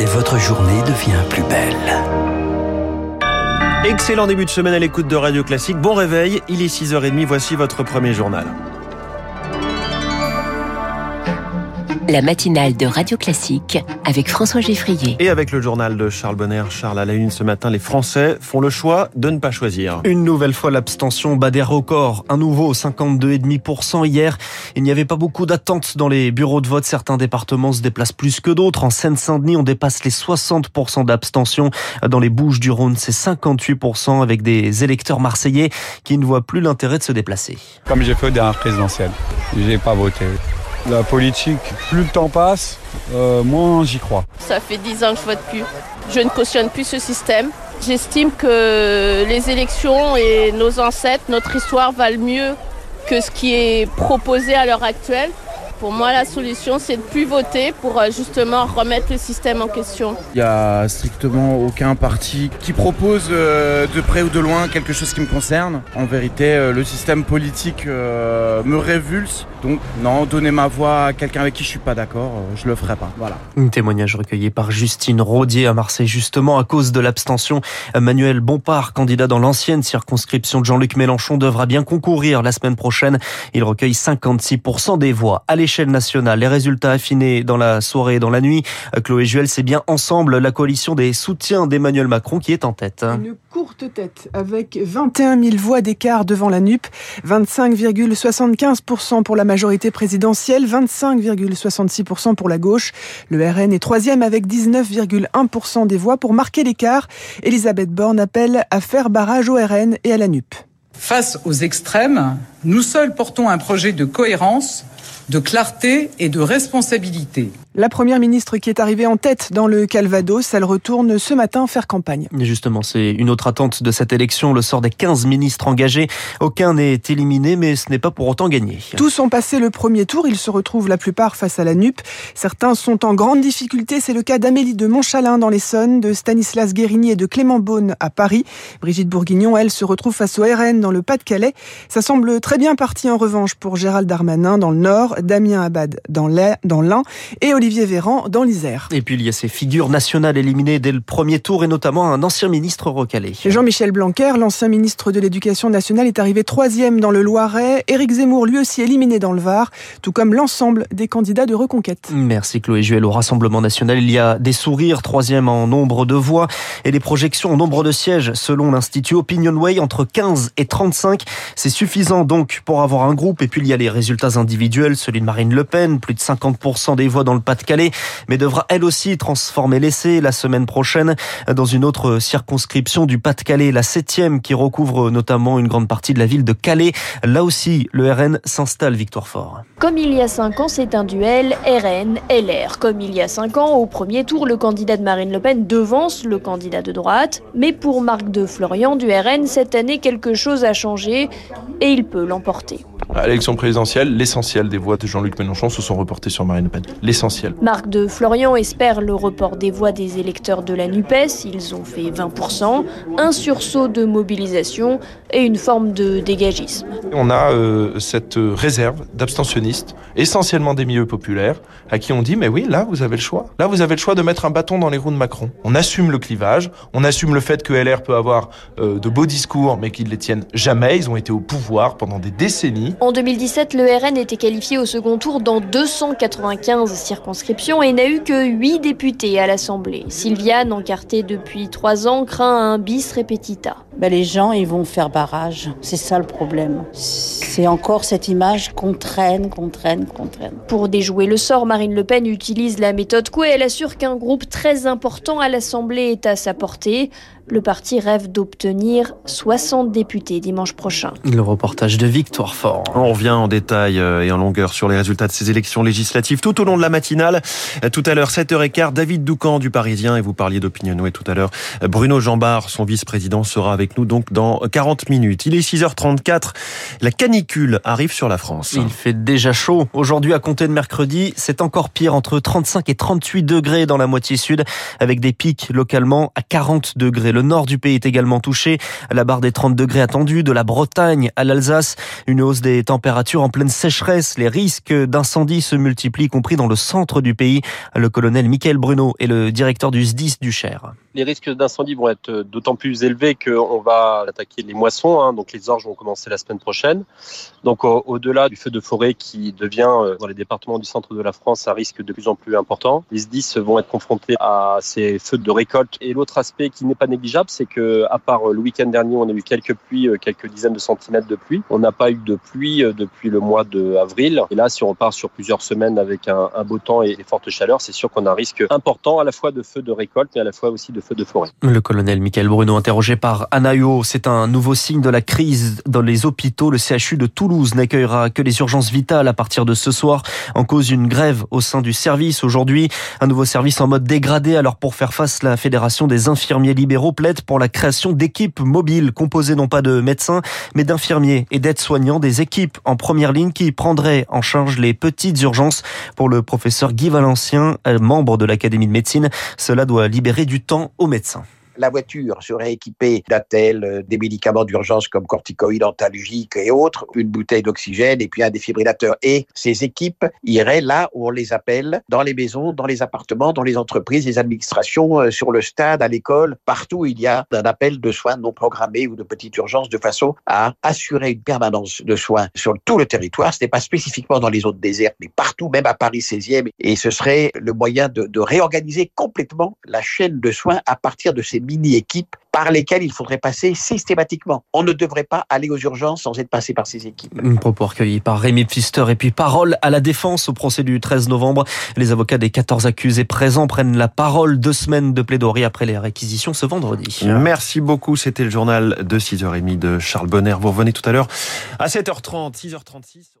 et votre journée devient plus belle. Excellent début de semaine à l'écoute de Radio Classique. Bon réveil, il est 6h30, voici votre premier journal. La matinale de Radio Classique avec François Geffrier. Et avec le journal de Charles Bonner. Charles, à la une ce matin, les Français font le choix de ne pas choisir. Une nouvelle fois, l'abstention bat des records. Un nouveau 52,5% hier. Il n'y avait pas beaucoup d'attentes dans les bureaux de vote. Certains départements se déplacent plus que d'autres. En Seine-Saint-Denis, on dépasse les 60% d'abstention. Dans les Bouches du Rhône, c'est 58% avec des électeurs marseillais qui ne voient plus l'intérêt de se déplacer. Comme j'ai fait au dernier présidentiel, j'ai pas voté. La politique, plus le temps passe, euh, moins j'y crois. Ça fait dix ans que je vote plus. Je ne cautionne plus ce système. J'estime que les élections et nos ancêtres, notre histoire valent mieux que ce qui est proposé à l'heure actuelle. Pour moi, la solution, c'est de plus voter pour euh, justement remettre le système en question. Il n'y a strictement aucun parti qui propose euh, de près ou de loin quelque chose qui me concerne. En vérité, euh, le système politique me révulse. Donc, non, donner ma voix à quelqu'un avec qui je suis pas d'accord, je le ferai pas. Voilà. Un témoignage recueilli par Justine Rodier à Marseille, justement à cause de l'abstention. Manuel Bompard, candidat dans l'ancienne circonscription de Jean-Luc Mélenchon, devra bien concourir la semaine prochaine. Il recueille 56% des voix. Allez nationale. Les résultats affinés dans la soirée et dans la nuit. Chloé Juel, c'est bien ensemble la coalition des soutiens d'Emmanuel Macron qui est en tête. Une courte tête avec 21 000 voix d'écart devant la NUP, 25,75% pour la majorité présidentielle, 25,66% pour la gauche. Le RN est troisième avec 19,1% des voix pour marquer l'écart. Elisabeth Borne appelle à faire barrage au RN et à la NUP. Face aux extrêmes, nous seuls portons un projet de cohérence de clarté et de responsabilité. La première ministre qui est arrivée en tête dans le Calvados, elle retourne ce matin faire campagne. justement, c'est une autre attente de cette élection, le sort des 15 ministres engagés. Aucun n'est éliminé, mais ce n'est pas pour autant gagné. Tous ont passé le premier tour, ils se retrouvent la plupart face à la NUP. Certains sont en grande difficulté, c'est le cas d'Amélie de Montchalin dans l'Essonne, de Stanislas Guérini et de Clément Beaune à Paris. Brigitte Bourguignon, elle, se retrouve face au RN dans le Pas-de-Calais. Ça semble très bien parti en revanche pour Gérald Darmanin dans le Nord, Damien Abad dans l'Ain et Olivier Véran dans l'Isère. Et puis il y a ces figures nationales éliminées dès le premier tour et notamment un ancien ministre recalé. Jean-Michel Blanquer, l'ancien ministre de l'Éducation nationale, est arrivé troisième dans le Loiret. Éric Zemmour, lui aussi éliminé dans le Var, tout comme l'ensemble des candidats de reconquête. Merci Chloé Juel. Au Rassemblement national, il y a des sourires, troisième en nombre de voix et des projections en nombre de sièges selon l'Institut Opinionway entre 15 et 35. C'est suffisant donc pour avoir un groupe. Et puis il y a les résultats individuels, celui de Marine Le Pen, plus de 50% des voix dans le Pas-de-Calais, mais devra elle aussi transformer l'essai la semaine prochaine dans une autre circonscription du Pas-de-Calais, la septième qui recouvre notamment une grande partie de la ville de Calais. Là aussi, le RN s'installe Victoire Fort. Comme il y a cinq ans, c'est un duel RN-LR. Comme il y a cinq ans, au premier tour, le candidat de Marine Le Pen devance le candidat de droite. Mais pour Marc de Florian du RN, cette année, quelque chose a changé et il peut l'emporter. À l'élection présidentielle, l'essentiel des voix de Jean-Luc Mélenchon se sont reportées sur Marine Le Pen. L'essentiel. Marc de Florian espère le report des voix des électeurs de la NUPES. Ils ont fait 20%, un sursaut de mobilisation et une forme de dégagisme. On a euh, cette réserve d'abstentionnistes, essentiellement des milieux populaires, à qui on dit mais oui, là vous avez le choix. Là vous avez le choix de mettre un bâton dans les roues de Macron. On assume le clivage, on assume le fait que LR peut avoir euh, de beaux discours mais qu'ils ne les tiennent jamais. Ils ont été au pouvoir pendant des décennies. En 2017, le RN était qualifié au second tour dans 295 circonscriptions et n'a eu que 8 députés à l'Assemblée. Sylviane, encartée depuis 3 ans, craint un bis repetita. Ben les gens, ils vont faire barrage. C'est ça le problème. C'est encore cette image qu'on traîne, qu'on traîne, qu'on traîne. Pour déjouer le sort, Marine Le Pen utilise la méthode Coué. Elle assure qu'un groupe très important à l'Assemblée est à sa portée. Le parti rêve d'obtenir 60 députés dimanche prochain. Le reportage de Victoire Fort. On revient en détail euh, et en longueur sur les résultats de ces élections législatives tout au long de la matinale. Euh, tout à l'heure, 7h15, David Doucan du Parisien, et vous parliez d'Opinionway tout à l'heure. Bruno Jambard, son vice-président, sera avec nous donc dans 40 minutes. Il est 6h34. La canicule arrive sur la France. Il fait déjà chaud. Aujourd'hui, à compter de mercredi, c'est encore pire entre 35 et 38 degrés dans la moitié sud avec des pics localement à 40 degrés. Le nord du pays est également touché à la barre des 30 degrés attendus de la Bretagne à l'Alsace. Une hausse des températures en pleine sécheresse. Les risques d'incendie se multiplient, y compris dans le centre du pays. Le colonel Michael Bruno est le directeur du SDIS du Cher. Les risques d'incendie vont être d'autant plus élevés qu'on va attaquer les moissons, hein, donc les orges vont commencer la semaine prochaine. Donc au-delà du feu de forêt qui devient euh, dans les départements du centre de la France un risque de plus en plus important, les SDIS vont être confrontés à ces feux de récolte. Et l'autre aspect qui n'est pas négligeable, c'est que à part le week-end dernier, on a eu quelques pluies, euh, quelques dizaines de centimètres de pluie. On n'a pas eu de pluie euh, depuis le mois d'avril. Et là, si on repart sur plusieurs semaines avec un, un beau temps et, et forte chaleur, c'est sûr qu'on a un risque important à la fois de feux de récolte, mais à la fois aussi de Le colonel Michael Bruno, interrogé par Anaïo, c'est un nouveau signe de la crise dans les hôpitaux. Le CHU de Toulouse n'accueillera que les urgences vitales à partir de ce soir. En cause une grève au sein du service aujourd'hui. Un nouveau service en mode dégradé. Alors pour faire face, la Fédération des infirmiers libéraux plaide pour la création d'équipes mobiles composées non pas de médecins, mais d'infirmiers et d'aides-soignants, des équipes en première ligne qui prendraient en charge les petites urgences. Pour le professeur Guy Valencien, membre de l'Académie de médecine, cela doit libérer du temps aux médecins la voiture serait équipée d'attelles, des médicaments d'urgence comme corticoïdes, antalgiques et autres, une bouteille d'oxygène et puis un défibrillateur. Et ces équipes iraient là où on les appelle, dans les maisons, dans les appartements, dans les entreprises, les administrations, sur le stade, à l'école, partout où il y a un appel de soins non programmés ou de petite urgence de façon à assurer une permanence de soins sur tout le territoire. Ce n'est pas spécifiquement dans les zones désertes, mais partout, même à Paris 16e. Et ce serait le moyen de, de réorganiser complètement la chaîne de soins à partir de ces mini-équipes par lesquelles il faudrait passer systématiquement. On ne devrait pas aller aux urgences sans être passé par ces équipes. Un propos recueilli par Rémi Pfister et puis parole à la défense au procès du 13 novembre. Les avocats des 14 accusés présents prennent la parole deux semaines de plaidoirie après les réquisitions ce vendredi. Merci beaucoup. C'était le journal de 6h30 de Charles Bonner. Vous revenez tout à l'heure à 7h30, 6h36.